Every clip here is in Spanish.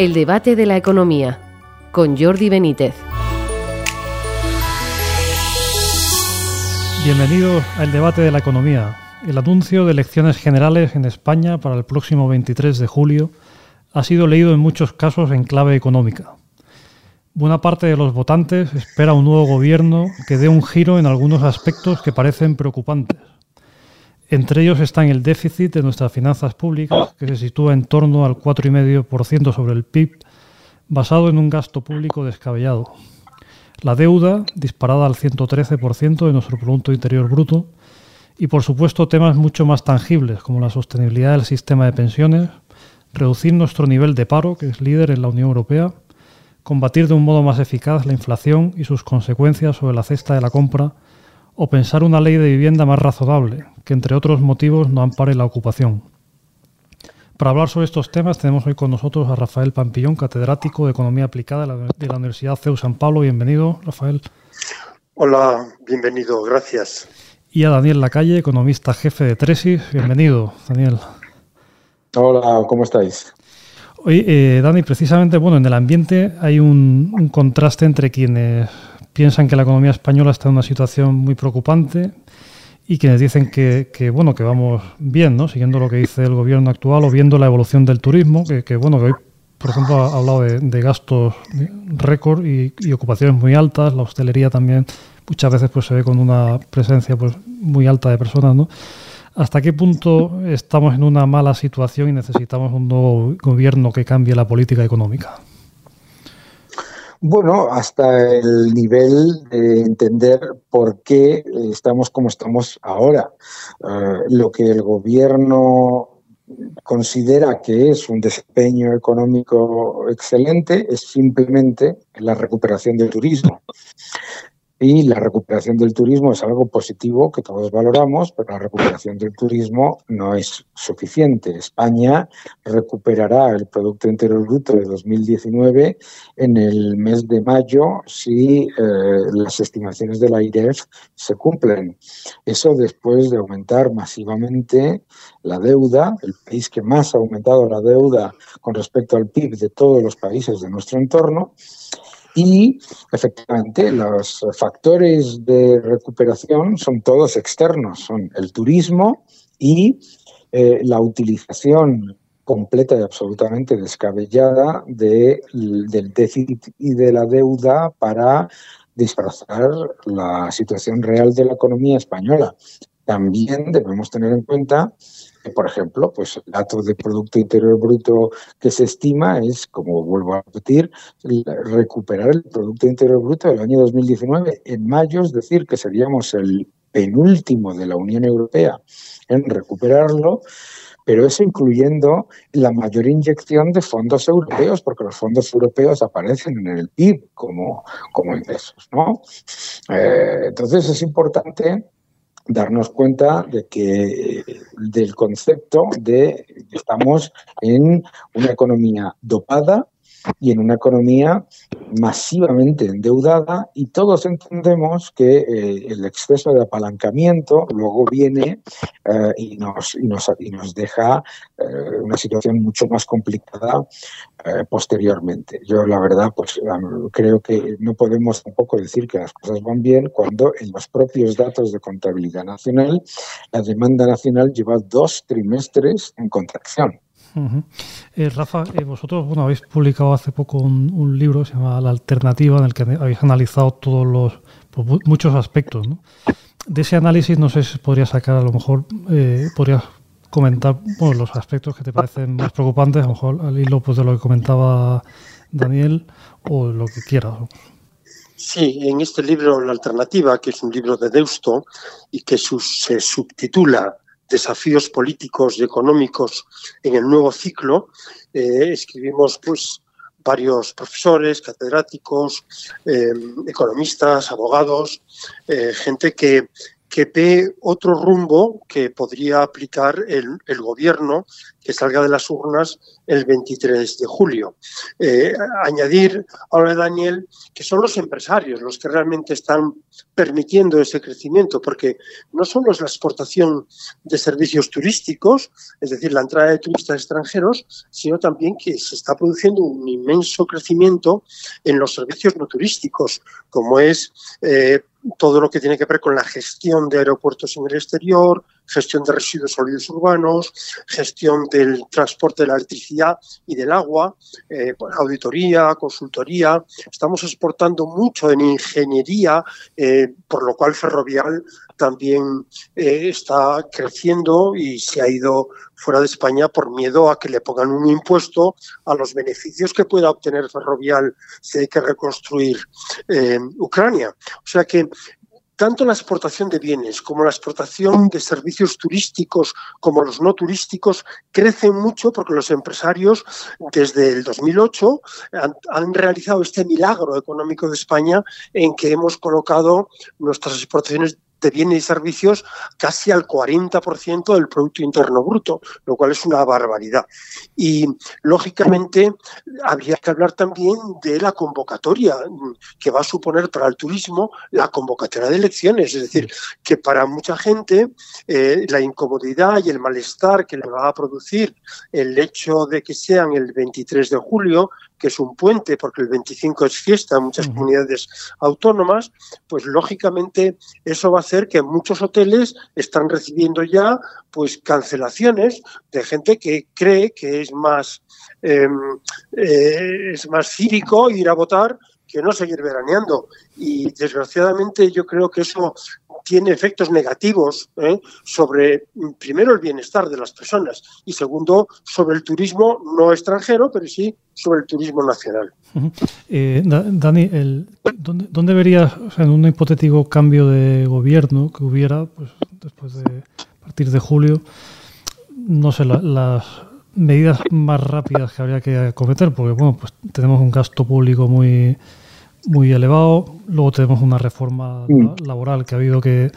El debate de la economía con Jordi Benítez. Bienvenidos al debate de la economía. El anuncio de elecciones generales en España para el próximo 23 de julio ha sido leído en muchos casos en clave económica. Buena parte de los votantes espera un nuevo gobierno que dé un giro en algunos aspectos que parecen preocupantes. Entre ellos están el déficit de nuestras finanzas públicas, que se sitúa en torno al 4,5% sobre el PIB, basado en un gasto público descabellado. La deuda, disparada al 113% de nuestro Producto Interior Bruto, y por supuesto temas mucho más tangibles, como la sostenibilidad del sistema de pensiones, reducir nuestro nivel de paro, que es líder en la Unión Europea, combatir de un modo más eficaz la inflación y sus consecuencias sobre la cesta de la compra, o pensar una ley de vivienda más razonable, que entre otros motivos no ampare la ocupación. Para hablar sobre estos temas tenemos hoy con nosotros a Rafael Pampillón, catedrático de Economía Aplicada de la Universidad CEU San Pablo. Bienvenido, Rafael. Hola, bienvenido, gracias. Y a Daniel Lacalle, economista jefe de Tresis. Bienvenido, Daniel. Hola, ¿cómo estáis? Oye, eh, Dani, precisamente, bueno, en el ambiente hay un, contraste entre quienes piensan que la economía española está en una situación muy preocupante y quienes dicen que, bueno, que vamos bien, ¿no? Siguiendo lo que dice el gobierno actual o viendo la evolución del turismo, que, bueno, que hoy, por ejemplo, ha hablado de, gastos récord y, y, ocupaciones muy altas, la hostelería también muchas veces pues se ve con una presencia pues muy alta de personas, ¿no? ¿Hasta qué punto estamos en una mala situación y necesitamos un nuevo gobierno que cambie la política económica? Bueno, hasta el nivel de entender por qué estamos como estamos ahora. Eh, lo que el gobierno considera que es un desempeño económico excelente es simplemente la recuperación del turismo. Y la recuperación del turismo es algo positivo que todos valoramos, pero la recuperación del turismo no es suficiente. España recuperará el Producto Interior Bruto de 2019 en el mes de mayo si eh, las estimaciones de la IREF se cumplen. Eso después de aumentar masivamente la deuda, el país que más ha aumentado la deuda con respecto al PIB de todos los países de nuestro entorno y efectivamente los factores de recuperación son todos externos, son el turismo y eh, la utilización completa y absolutamente descabellada de, del déficit y de la deuda para disfrazar la situación real de la economía española. También debemos tener en cuenta por ejemplo, pues el dato de Producto Interior Bruto que se estima es, como vuelvo a repetir, recuperar el Producto Interior Bruto del año 2019 en mayo, es decir, que seríamos el penúltimo de la Unión Europea en recuperarlo, pero eso incluyendo la mayor inyección de fondos europeos, porque los fondos europeos aparecen en el PIB como, como ingresos. ¿no? Eh, entonces es importante darnos cuenta de que del concepto de que estamos en una economía dopada y en una economía masivamente endeudada y todos entendemos que eh, el exceso de apalancamiento luego viene eh, y, nos, y, nos, y, nos, deja eh, una situación mucho más complicada posteriormente. Yo la verdad pues creo que no podemos tampoco decir que las cosas van bien cuando en los propios datos de contabilidad nacional la demanda nacional lleva dos trimestres en contracción. Eh, Rafa, eh, vosotros bueno, habéis publicado hace poco un, libro, se llama La Alternativa, en el que habéis analizado todos los pues, muchos aspectos. De ese análisis, no sé si podrías sacar, a lo mejor, eh, podrías comentar los aspectos que te parecen más preocupantes, a lo mejor al hilo pues, de lo que comentaba Daniel, o lo que quieras. Sí, en este libro, La Alternativa, que es un libro de Deusto y que se subtitula desafíos políticos y económicos en el nuevo ciclo, eh, escribimos pues varios profesores, catedráticos, eh, economistas, abogados, eh, gente que, que ve otro rumbo que podría aplicar el, el, gobierno que salga de las urnas el 23 de julio. Eh, añadir ahora, Daniel, que son los empresarios los que realmente están permitiendo ese crecimiento, porque no solo es la exportación de servicios turísticos, es decir, la entrada de turistas extranjeros, sino también que se está produciendo un inmenso crecimiento en los servicios no turísticos, como es eh, todo lo que tiene que ver con la gestión de aeropuertos en el exterior, gestión de residuos sólidos urbanos, gestión del transporte de la electricidad y del agua, eh, auditoría, consultoría. Estamos exportando mucho en ingeniería, eh, por lo cual Ferrovial también eh, está creciendo y se ha ido fuera de España por miedo a que le pongan un impuesto a los beneficios que pueda obtener Ferrovial si hay que reconstruir Ucrania. O sea que tanto la exportación de bienes como la exportación de servicios turísticos como los no turísticos crecen mucho porque los empresarios desde el 2008 han, han, realizado este milagro económico de España en que hemos colocado nuestras exportaciones de bienes y servicios casi al 40% del Producto Interno Bruto, lo cual es una barbaridad. Y, lógicamente, habría que hablar también de la convocatoria que va a suponer para el turismo la convocatoria de elecciones. Es decir, que para mucha gente eh, la incomodidad y el malestar que le va a producir el hecho de que sean el 23 de julio que es un puente, porque el 25 es fiesta en muchas comunidades autónomas, pues lógicamente eso va a hacer que muchos hoteles están recibiendo ya pues cancelaciones de gente que cree que es más em, eh, es más cívico ir a votar que no seguir veraneando. Y desgraciadamente yo creo que eso tiene efectos negativos ¿eh? sobre, primero, el bienestar de las personas y, segundo, sobre el turismo no extranjero, pero sí sobre el turismo nacional. Eh, Dani, el, ¿dónde, ¿dónde, verías, en un hipotético cambio de gobierno que hubiera pues, después de a partir de julio, no sé, las medidas más rápidas que habría que acometer? Porque, bueno, pues tenemos un gasto público muy muy elevado. Luego tenemos una reforma mm. laboral que ha habido que,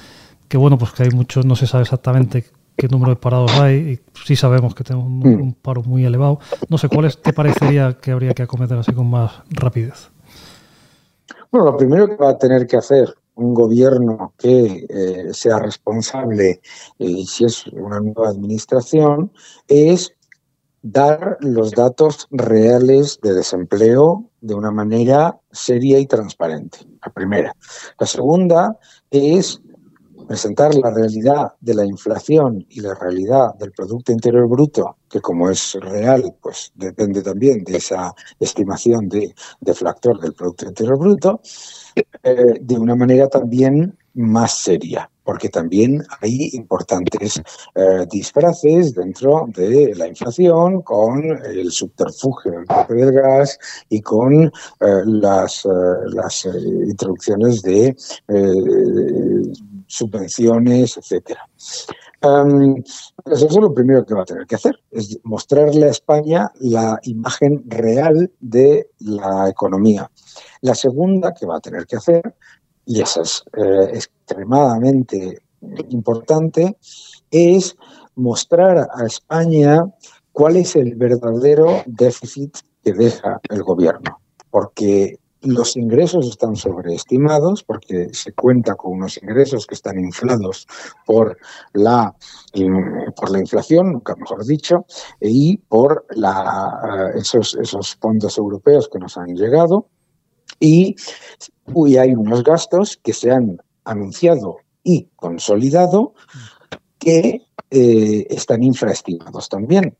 que, bueno, pues que hay muchos, no se sabe exactamente qué número de parados hay y sí sabemos que tenemos un, mm. paro muy elevado. No sé, ¿cuáles te parecería que habría que acometer así con más rapidez? Bueno, lo primero que va a tener que hacer un gobierno que eh, sea responsable, y eh, si es una nueva administración, es dar los datos reales de desempleo de una manera seria y transparente. La primera. La segunda es presentar la realidad de la inflación y la realidad del Producto Interior Bruto, que como es real, pues depende también de esa estimación de deflactor del Producto Interior Bruto, eh, de una manera también más seria porque también hay importantes eh, disfraces dentro de la inflación con el subterfugio del gas y con eh, las, eh, las introducciones de subvenciones, etcétera. eso es lo primero que va a tener que hacer, es mostrarle a España la imagen real de la economía. La segunda que va a tener que hacer y eso es eh, extremadamente importante, es mostrar a España cuál es el verdadero déficit que deja el gobierno. Porque los ingresos están sobreestimados porque se cuenta con unos ingresos que están inflados por la, por la inflación, nunca mejor dicho, y por la, esos, esos fondos europeos que nos han llegado. Y hay unos gastos que se han anunciado y consolidado que eh, están infraestimados también.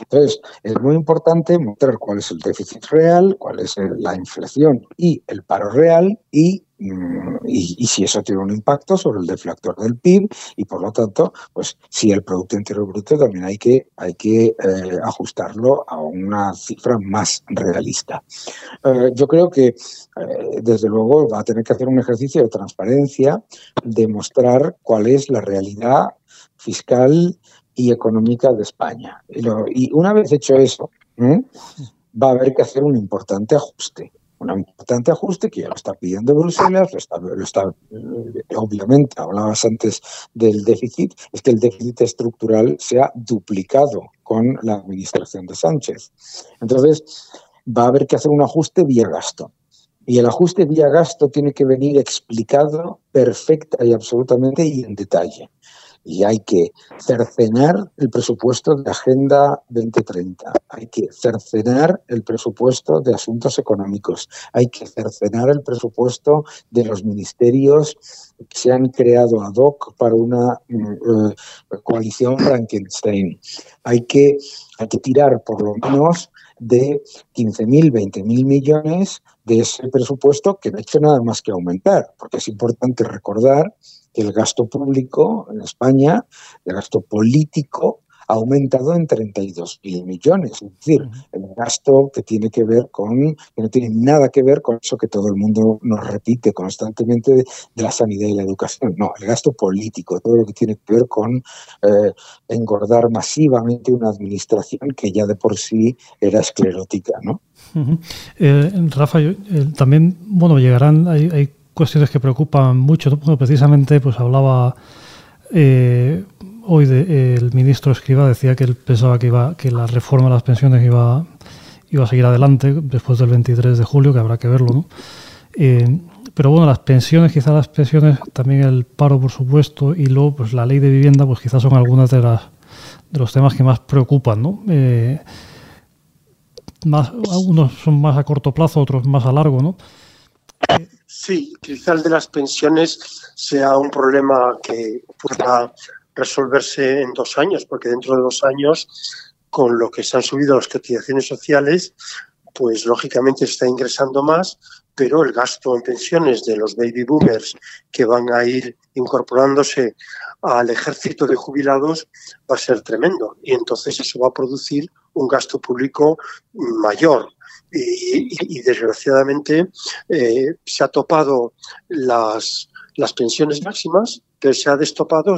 Entonces, es muy importante mostrar cuál es el déficit real, cuál es la inflación y el paro real y, mm, y, si eso tiene un impacto sobre el deflactor del PIB y, por lo tanto, pues si el Producto Interior Bruto también hay que, hay que eh, ajustarlo a una cifra más realista. Eh, yo creo que, eh, desde luego, va a tener que hacer un ejercicio de transparencia, de mostrar cuál es la realidad fiscal y económica de España. Y, una vez hecho eso, va a haber que hacer un importante ajuste. Un importante ajuste que ya lo está pidiendo Bruselas, lo está, eh, obviamente, hablabas antes del déficit, es que el déficit estructural se ha duplicado con la administración de Sánchez. Entonces, va a haber que hacer un ajuste vía gasto. Y el ajuste vía gasto tiene que venir explicado perfecta y absolutamente y en detalle y hay que cercenar el presupuesto de Agenda 2030, hay que cercenar el presupuesto de asuntos económicos, hay que cercenar el presupuesto de los ministerios que se han creado ad hoc para una eh, coalición Frankenstein. Hay que, hay que tirar por lo menos de 15.000, 20.000 millones de ese presupuesto que no ha hecho nada más que aumentar, porque es importante recordar el gasto público en España, el gasto político, ha aumentado en 32 mil millones. Es decir, el gasto que tiene que ver con, que no tiene nada que ver con eso que todo el mundo nos repite constantemente de, la sanidad y la educación. No, el gasto político, todo lo que tiene que ver con eh, engordar masivamente una administración que ya de por sí era esclerótica, ¿no? Eh, Rafa, también, bueno, llegarán, hay cuestiones que preocupan mucho. precisamente, pues hablaba eh, hoy de, el ministro Escriba decía que él pensaba que iba que la reforma de las pensiones iba iba a seguir adelante después del 23 de julio, que habrá que verlo, ¿no? Eh, pero bueno, las pensiones, quizás las pensiones, también el paro, por supuesto, y luego pues la ley de vivienda, pues quizás son algunas de las de los temas que más preocupan, ¿no? Eh, algunos son más a corto plazo, otros más a largo, ¿no? Sí, quizá el de las pensiones sea un problema que pueda resolverse en dos años, porque dentro de dos años, con lo que se han subido las cotizaciones sociales, pues lógicamente se está ingresando más, pero el gasto en pensiones de los baby boomers que van a ir incorporándose al ejército de jubilados va a ser tremendo. Y entonces eso va a producir un gasto público mayor y, desgraciadamente eh, se ha topado las, las pensiones máximas que se ha destopado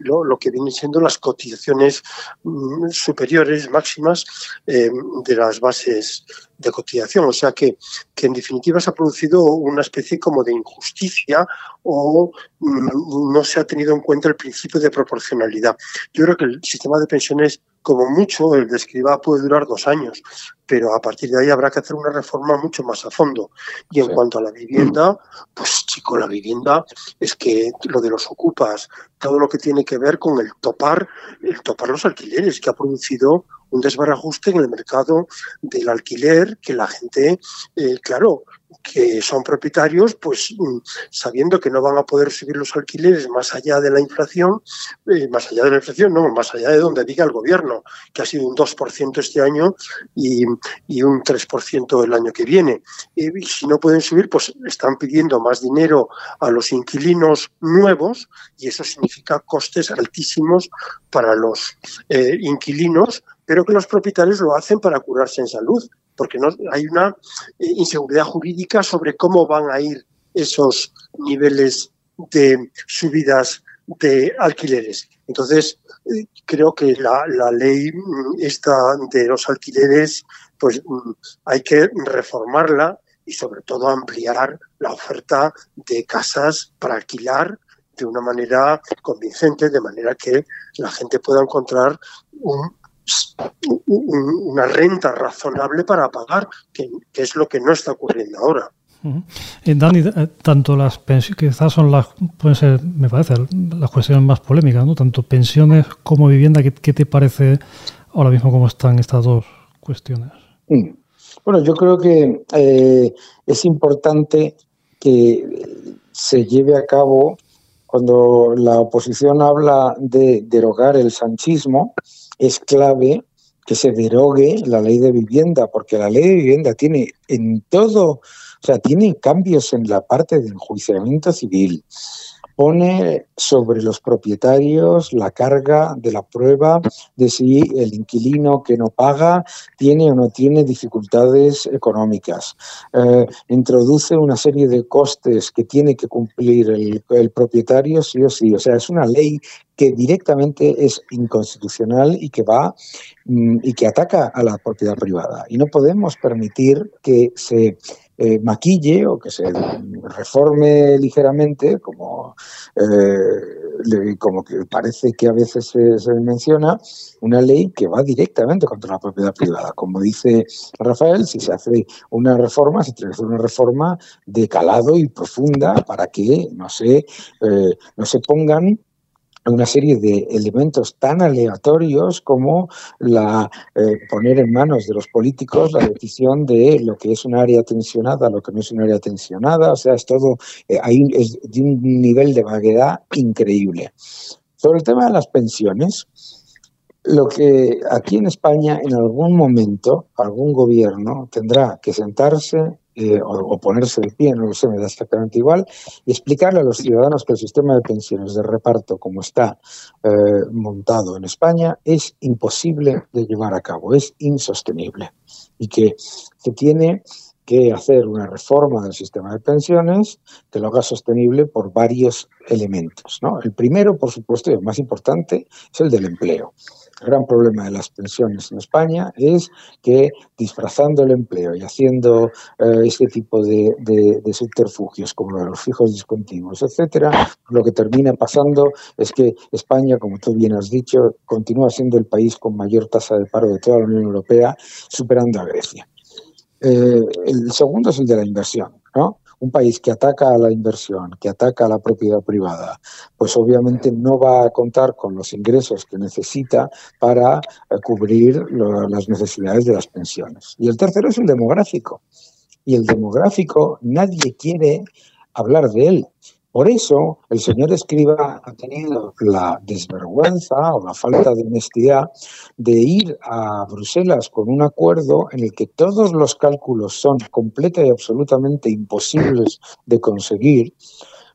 lo, que vienen siendo las cotizaciones mm, superiores máximas eh, de las bases de cotización. O sea que, que, en definitiva se ha producido una especie como de injusticia o mm, no se ha tenido en cuenta el principio de proporcionalidad. Yo creo que el sistema de pensiones como mucho el de escriba puede durar dos años, pero a partir de ahí habrá que hacer una reforma mucho más a fondo. Y en cuanto a la vivienda, pues chico, la vivienda es que lo de los ocupas, todo lo que tiene que ver con el topar, el topar los alquileres, que ha producido un desbarajuste en el mercado del alquiler, que la gente, eh, claro, que son propietarios, pues mm, sabiendo que no van a poder subir los alquileres más allá de la inflación, eh, más allá de la inflación, no, más allá de donde diga el gobierno, que ha sido un 2% este año y, y, un 3% el año que viene. y si no pueden subir, pues están pidiendo más dinero a los inquilinos nuevos y eso significa costes altísimos para los eh, inquilinos, pero que los propietarios lo hacen para curarse en salud porque no, hay una eh, inseguridad jurídica sobre cómo van a ir esos niveles de subidas de alquileres. Entonces, eh, creo que la, ley mm, esta de los alquileres, pues mm, hay que reformarla y sobre todo ampliar la oferta de casas para alquilar de una manera convincente, de manera que la gente pueda encontrar un una renta razonable para pagar, que, es lo que no está ocurriendo ahora. Eh, Dani, eh, tanto las pensiones, quizás son las, pueden ser, me parece, las cuestiones más polémicas, ¿no? Tanto pensiones como vivienda, ¿qué, te parece ahora mismo cómo están estas dos cuestiones? Bueno, yo creo que eh, es importante que se lleve a cabo cuando la oposición habla de derogar el sanchismo, es clave que se derogue la ley de vivienda, porque la ley de vivienda tiene en todo, o sea, tiene cambios en la parte de enjuiciamiento civil, pone sobre los propietarios la carga de la prueba de si el inquilino que no paga tiene o no tiene dificultades económicas. Eh, introduce una serie de costes que tiene que cumplir el, el propietario sí o sí. O sea, es una ley que directamente es inconstitucional y que va mm, y que ataca a la propiedad privada. Y no podemos permitir que se eh, maquille o que se reforme ligeramente, como, eh, como que parece que a veces se, menciona, una ley que va directamente contra la propiedad privada. Como dice Rafael, si se hace una reforma, se tiene que hacer una reforma de calado y profunda para que no se, no se pongan una serie de elementos tan aleatorios como la eh, poner en manos de los políticos la decisión de lo que es un área tensionada, lo que no es un área tensionada, o sea, es todo, eh, es de un nivel de vaguedad increíble. Sobre el tema de las pensiones, lo que aquí en España en algún momento algún gobierno tendrá que sentarse eh, o, ponerse de pie, no lo sé, me da exactamente igual, y explicarle a los ciudadanos que el sistema de pensiones de reparto como está eh, montado en España es imposible de llevar a cabo, es insostenible y que se tiene que hacer una reforma del sistema de pensiones que lo haga sostenible por varios elementos. ¿no? El primero, por supuesto, y el más importante, es el del empleo. El gran problema de las pensiones en España es que disfrazando el empleo y haciendo eh, este tipo de, subterfugios como los fijos discontinuos, etcétera, lo que termina pasando es que España, como tú bien has dicho, continúa siendo el país con mayor tasa de paro de toda la Unión Europea, superando a Grecia. Eh, el segundo es el de la inversión. ¿no? un país que ataca a la inversión, que ataca a la propiedad privada, pues obviamente no va a contar con los ingresos que necesita para eh, cubrir las necesidades de las pensiones. Y el tercero es el demográfico. Y el demográfico nadie quiere hablar de él. Por eso el señor escriba ha tenido la desvergüenza o la falta de honestidad de ir a Bruselas con un acuerdo en el que todos los cálculos son completa y absolutamente imposibles de conseguir,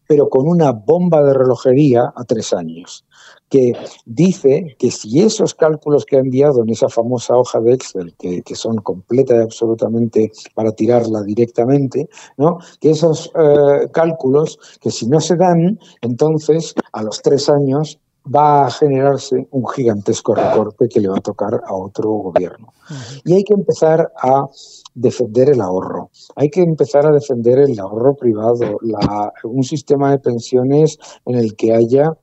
pero con una bomba de relojería a tres años que dice que si esos cálculos que ha enviado en esa famosa hoja de Excel, que, son completa y absolutamente para tirarla directamente, ¿no? que esos eh, cálculos, que si no se dan, entonces a los tres años va a generarse un gigantesco recorte que le va a tocar a otro gobierno. Y hay que empezar a defender el ahorro. Hay que empezar a defender el ahorro privado, un sistema de pensiones en el que haya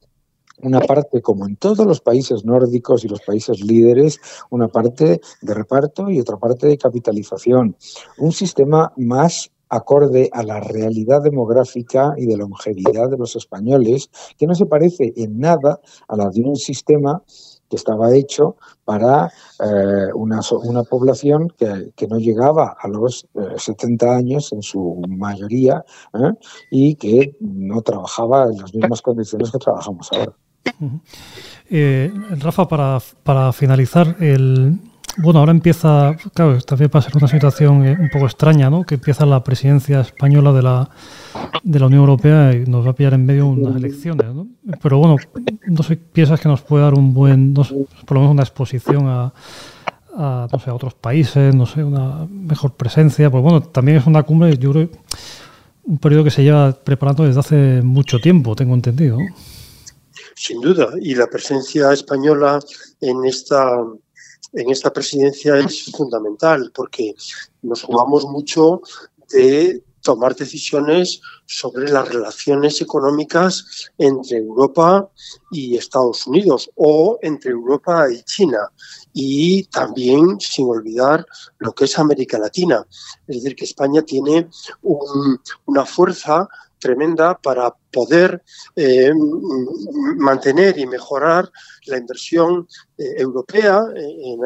una parte, como en todos los países nórdicos y los países líderes, una parte de reparto y otra parte de capitalización. Un sistema más acorde a la realidad demográfica y de longevidad de los españoles, que no se parece en nada a la de un sistema que estaba hecho para eh, una, una, población que, no llegaba a los 70 eh, años en su mayoría ¿eh? y que no trabajaba en las mismas condiciones que trabajamos ahora. Eh, Rafa, para, para finalizar, el, bueno, ahora empieza, claro, también va a ser una situación eh, un poco extraña, ¿no? Que empieza la presidencia española de la, de la Unión Europea y nos va a pillar en medio unas elecciones, ¿no? Pero bueno, no sé, piensas que nos puede dar un buen, por lo menos una exposición a, no sé, a otros países, no sé, una mejor presencia. Pues bueno, también es una cumbre, yo creo, un periodo que se lleva preparando desde hace mucho tiempo, tengo entendido. ¿no? Sin duda, y la presencia española en esta, en esta presidencia es fundamental porque nos jugamos mucho de tomar decisiones sobre las relaciones económicas entre Europa y Estados Unidos o entre Europa y China y también sin olvidar lo que es América Latina. Es decir, que España tiene una fuerza tremenda para poder eh, mantener y mejorar la inversión eh, europea en,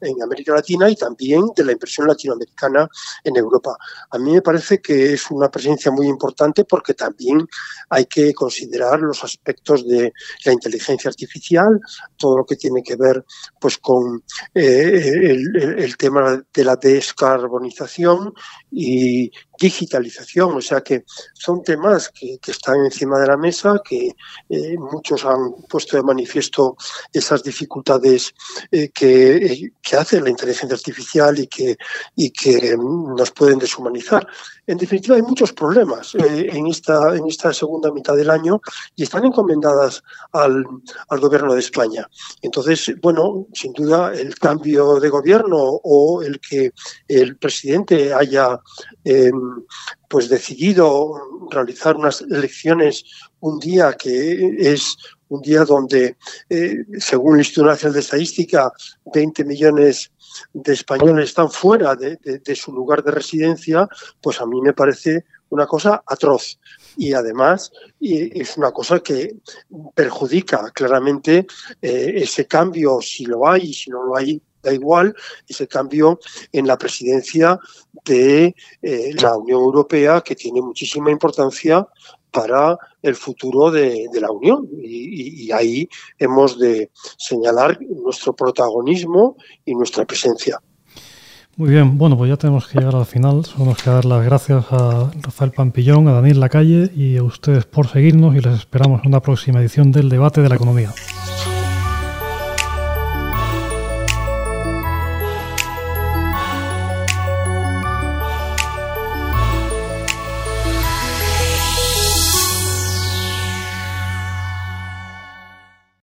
en, América Latina y también de la inversión latinoamericana en Europa. A mí me parece que es una presencia muy importante porque también hay que considerar los aspectos de la inteligencia artificial, todo lo que tiene que ver pues, con eh, el tema de la descarbonización y digitalización, o sea que son temas que, están encima de la mesa, que eh, muchos han puesto de manifiesto esas dificultades eh, que, que, hace la inteligencia artificial y que, y que nos pueden deshumanizar. En definitiva, hay muchos problemas en, esta, en esta segunda mitad del año y están encomendadas al, al gobierno de España. Entonces, bueno, sin duda, el cambio de gobierno o el que el presidente haya eh, pues decidido realizar unas elecciones un día que es un día donde, eh, según el Instituto Nacional de Estadística, 20 millones de españoles están fuera de, su lugar de residencia, pues a mí me parece una cosa atroz. Y además es una cosa que perjudica claramente eh, ese cambio, si lo hay y si no lo hay, da igual ese cambio en la presidencia de eh, la Unión Europea que tiene muchísima importancia para el futuro de, la Unión. Y, ahí hemos de señalar nuestro protagonismo y nuestra presencia. Muy bien, bueno, pues ya tenemos que llegar al final. Solo nos queda dar las gracias a Rafael Pampillón, a Daniel Lacalle y a ustedes por seguirnos y les esperamos en una próxima edición del debate de la economía.